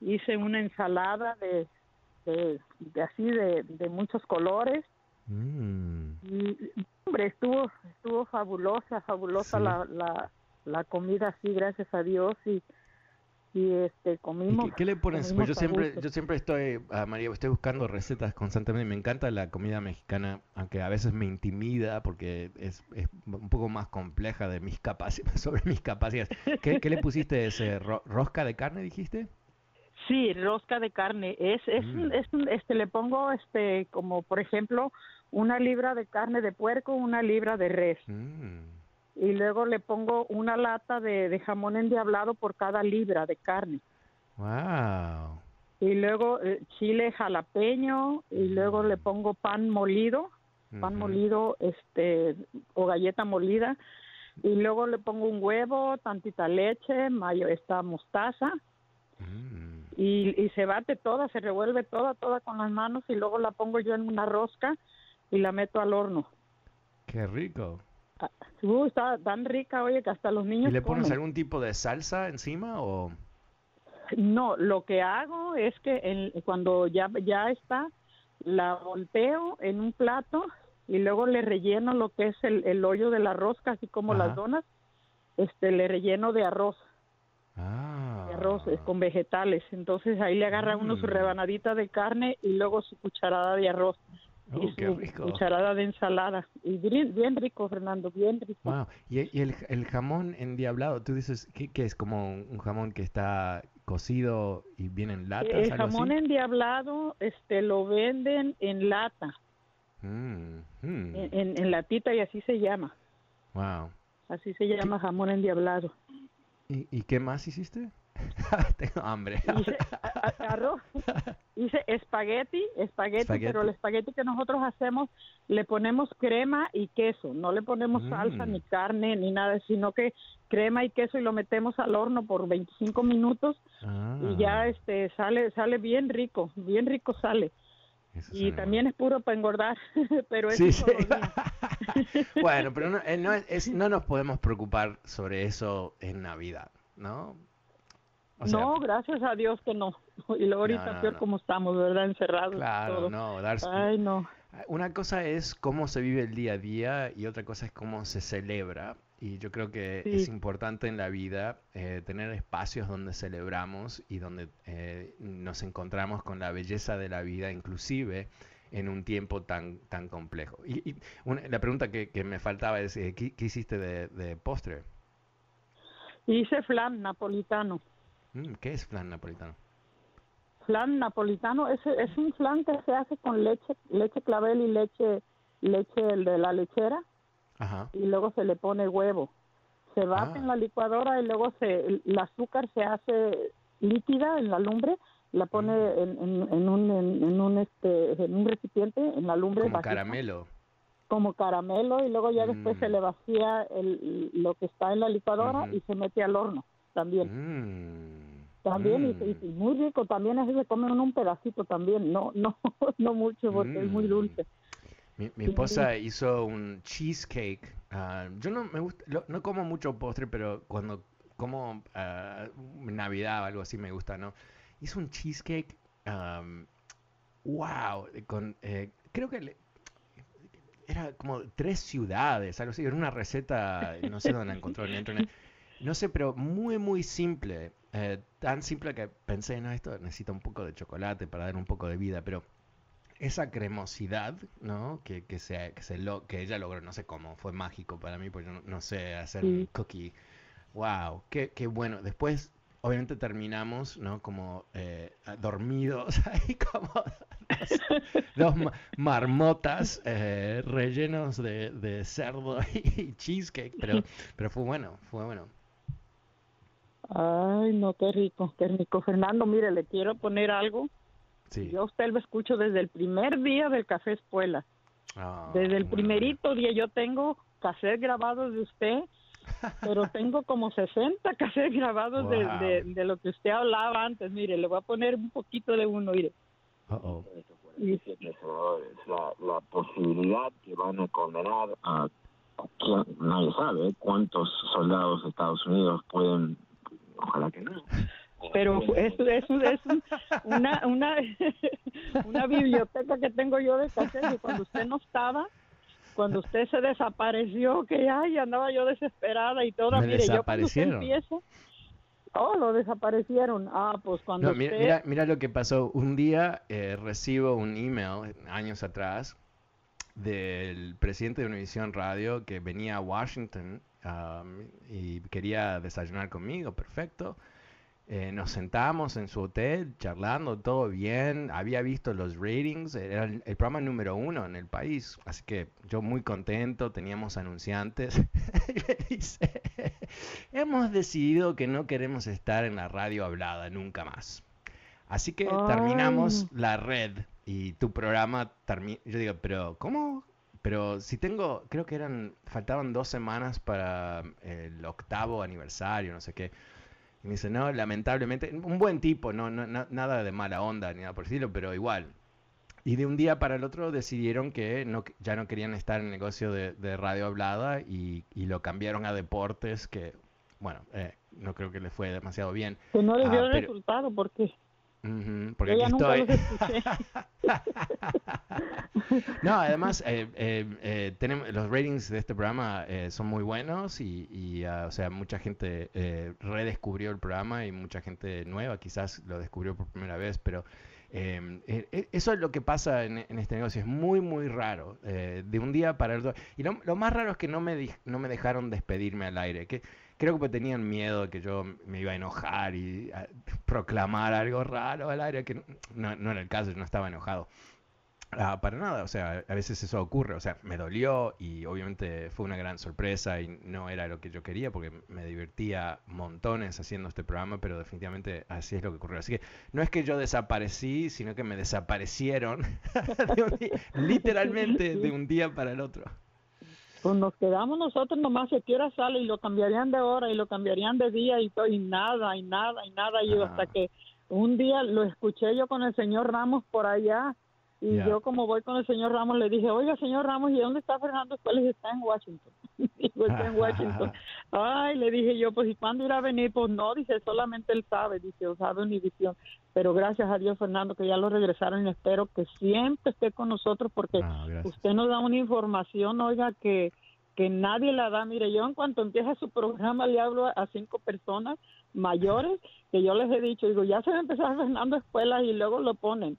hice una ensalada de, de, de así de, de muchos colores.
Mm,
hombre, estuvo, estuvo fabulosa, fabulosa
Sí.
la, la, la comida, sí, gracias a Dios. Y, y este,
¿Y
comimos.
qué, qué le pones? Pues yo
a
siempre,
gusto.
yo siempre estoy, ah, María, estoy buscando recetas constantemente. Me encanta la comida mexicana, aunque a veces me intimida porque es, es un poco más compleja de mis capacidades, sobre mis capacidades. ¿Qué, qué le pusiste ese ro- rosca de carne, dijiste?
Sí, rosca de carne. Es, es, un-
Mm.
es un- este, le pongo, este, como por ejemplo, una libra de carne de puerco, una libra de res.
Mm,
Y luego le pongo una lata de, de jamón endiablado por cada libra de carne.
wow.
Y luego eh, chile jalapeño y luego le pongo pan molido, pan molido, este, o galleta molida. Y luego le pongo un huevo, tantita leche, mayo, esta mostaza.
Mm,
y, y se bate toda, se revuelve toda, toda con las manos y luego la pongo yo en una rosca y la meto al horno.
qué rico.
Ah, uh, está tan rica, oye, que hasta los niños
¿Y le pones
comen.
algún tipo de salsa encima o...?
No, lo que hago es que cuando ya, ya está, la volteo en un plato y luego le relleno lo que es el, el hoyo de la rosca, así como
Ajá.
las donas, este, le relleno de arroz,
Ah.
de arroz eh, con vegetales. Entonces ahí le agarra uno su
Mm.
rebanadita de carne y luego su cucharada de arroz.
Oh,
y
qué rico.
cucharada de ensalada. Y bien, bien rico, Fernando, bien rico.
Wow. Y, y el, el jamón endiablado, tú dices que, que es como un, jamón que está cocido y viene en latas,
el jamón
así.
endiablado este, lo venden en lata,
Mm, mm,
en, en, en latita y así se llama.
Wow.
Así se llama jamón endiablado.
¿Y, y qué más hiciste? Tengo hambre.
Hice a- a- arroz, hice espagueti, espagueti,
Espagueti.
pero el espagueti que nosotros hacemos le ponemos crema y queso, no le ponemos salsa
Mm.
ni carne ni nada, sino que crema y queso y lo metemos al horno por 25 minutos y ya
Ah,
este sale sale bien rico, bien rico sale.
eso
Y también es puro para engordar, pero es
Sí, sí. bueno, pero no, eh, no, es- no nos podemos preocupar sobre eso en Navidad, ¿no? O sea,
no, gracias a Dios que no. Y luego ahorita
No, no,
peor
no.
como estamos, ¿verdad? Encerrados.
claro,
todo.
no, darse,
Ay, no.
Una cosa es cómo se vive el día a día y otra cosa es cómo se celebra. Y yo creo que es importante en la vida eh, tener espacios donde celebramos y donde eh, nos encontramos con la belleza de la vida, inclusive en un tiempo tan, tan complejo. Y, y una- la pregunta que, que me faltaba es, eh, ¿qué, qué hiciste de, de postre?
Hice flan napolitano.
Mm, ¿qué es flan napolitano?
Flan napolitano es, es un flan que se hace con leche, leche clavel y leche, leche de la lechera
Ajá.
y luego se le pone huevo. Se bate
Ah.
en la licuadora y luego se, el azúcar se hace líquida en la lumbre, la pone
Mm.
en, en, en un, en, en un, este, en un recipiente, en la lumbre.
Como
bajita,
caramelo.
Como caramelo y luego ya después se
Mm.
le vacía el, lo que está en la licuadora y se mete al horno también.
Mm,
También, y,
Mm.
muy rico, también así se come uno un pedacito también, no, no, no mucho porque es muy
Mm.
dulce.
Mi, mi
Sí.
esposa hizo un cheesecake. ah, yo no me gusta, lo- no como mucho postre, pero cuando como ah, Navidad o algo así me gusta, ¿no? Hizo un cheesecake, am, wow, con, eh, creo que le- era como tres ciudades, algo así, era una receta, no sé dónde la encontró en internet. No sé, pero muy, muy simple. eh, tan simple que pensé, no, esto necesita un poco de chocolate para dar un poco de vida, pero esa cremosidad, ¿no? Que, que, se, que, se lo, que ella logró, no sé cómo, fue mágico para mí, porque yo no, no sé hacer un
Sí.
cookie. Wow, qué, qué bueno. Después, obviamente terminamos, ¿no? Como eh, dormidos, ahí como dos, dos ma- marmotas eh, rellenos de, de cerdo y cheesecake, pero, pero fue bueno, fue bueno.
Ay, no, qué rico, qué rico. Fernando, mire, le quiero poner algo.
Sí.
Yo a usted lo escucho desde el primer día del Café Espuela.
Ah,
Desde el primerito día yo tengo cassettes grabados de usted, pero tengo como 60 cassettes grabados de,
Wow.
de, de lo que usted hablaba antes. Mire, le voy a poner un poquito de uno, mire.
Uh-oh.
Dice,
la, la posibilidad que van a condenar a, a quien- nadie sabe cuántos soldados de Estados Unidos pueden ojalá que no
Pero es, es, es un- una, una, una biblioteca que tengo yo de cassettes y cuando usted no estaba, cuando usted se desapareció, que ay, andaba yo desesperada y toda,
Me
mire, yo cuando usted
desaparecieron.
empieza, oh, lo desaparecieron. Ah, pues cuando
No, mira,
usted...
mira, mira lo que pasó. Un día eh, recibo un email, años atrás, del presidente de Univision Radio que venía a Washington am, y quería desayunar conmigo, perfecto. Eh, nos sentamos en su hotel charlando, todo bien. Había visto los ratings, era el, el programa número uno en el país. Así que yo muy contento, teníamos anunciantes. y dice, hemos decidido que no queremos estar en la radio hablada nunca más. Así que terminamos la red y tu programa termina. Yo digo, pero ¿cómo? Pero si tengo, creo que eran, faltaban dos semanas para el octavo aniversario, no sé qué. Y me dice, no, lamentablemente, un buen tipo, no, no, na- nada de mala onda ni nada por estilo, pero igual. Y de un día para el otro decidieron que no, ya no querían estar en el negocio de, de radio hablada y, y lo cambiaron a deportes, que, bueno, eh, no creo que le fue demasiado bien.
Que no le
Ah,
dio el
pero-
resultado porque
porque
yo
aquí estoy. No, además, eh, eh, eh, tenemos, los ratings de este programa eh, son muy buenos y, y, ah, o sea, mucha gente eh, redescubrió el programa y mucha gente nueva quizás lo descubrió por primera vez, pero eh, eh, eh, eso es lo que pasa en, en este negocio, es muy, muy raro, de un día para el otro. Y lo, lo más raro es que no me, no me dejaron despedirme al aire, que creo que tenían miedo de que yo me iba a enojar y a proclamar algo raro al aire, que no, no era el caso, yo no estaba enojado. Ah, para nada, o sea, a veces eso ocurre, o sea, me dolió y obviamente fue una gran sorpresa y no era lo que yo quería porque me divertía montones haciendo este programa, pero definitivamente así es lo que ocurrió. Así que no es que yo desaparecí, sino que me desaparecieron de día- literalmente de un día para el otro.
Pues nos quedamos nosotros nomás, a qué hora sale y lo cambiarían de hora y lo cambiarían de día y todo, y nada, y nada, y nada. Y
Ah.
hasta que un día lo escuché yo con el señor Ramos por allá y yo como voy con el señor Ramos le dije, oiga señor Ramos, ¿y dónde está Fernando Escuelas? Está en Washington. Digo, está en Washington. Ay, le dije yo, pues ¿y cuándo irá a venir? Pues no, dice, solamente él sabe, dice, o sabe Univisión. Pero gracias a Dios, Fernando, que ya lo regresaron y espero que siempre esté con nosotros porque
Ah,
usted nos da una información, oiga, que, que nadie la da. Mire, yo en cuanto empieza su programa le hablo a, a cinco personas mayores que yo les he dicho, digo, ya se va a empezar Fernando Escuelas y luego lo ponen.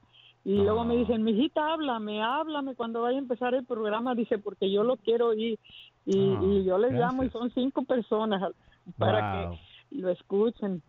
Y luego me
Ah.
dicen, mijita, háblame, háblame cuando vaya a empezar el programa, dice, porque yo lo quiero oír. Y,
Ah,
y yo les llamo y
gracias.
son cinco personas para
Wow.
que lo escuchen.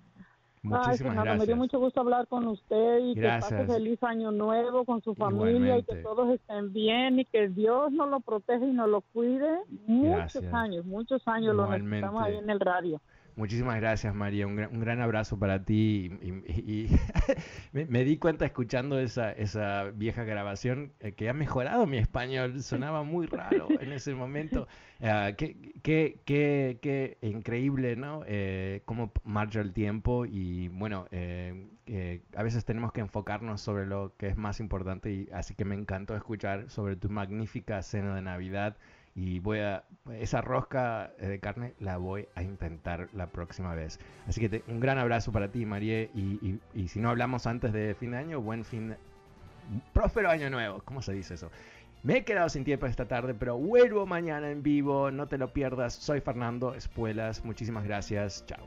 Ay,
Muchísimas
Fernando, me dio
gracias.
mucho gusto hablar con usted y que pase
Gracias.
feliz año nuevo con su familia y que
Igualmente.
todos estén bien y que Dios nos lo proteja y nos lo cuide muchos
Gracias.
años, muchos años lo necesitamos ahí
Igualmente.
en el radio.
Muchísimas gracias, María. Un gran, un gran abrazo para ti. Y, me, di cuenta escuchando esa, esa vieja grabación eh, que ha mejorado mi español. Sonaba muy raro en ese momento. Uh, qué, qué, qué, qué, increíble, ¿no? Eh, cómo marcha el tiempo y bueno, eh, a veces tenemos que enfocarnos sobre lo que es más importante y así que me encantó escuchar sobre tu magnífica cena de Navidad y voy a esa rosca de carne la voy a intentar la próxima vez. Así que un gran abrazo para ti, María, y, y, si no hablamos antes de fin de año, buen fin, próspero año nuevo, ¿cómo se dice eso? Me he quedado sin tiempo esta tarde, pero vuelvo mañana en vivo, no te lo pierdas. Soy Fernando Espuelas, muchísimas gracias, chao.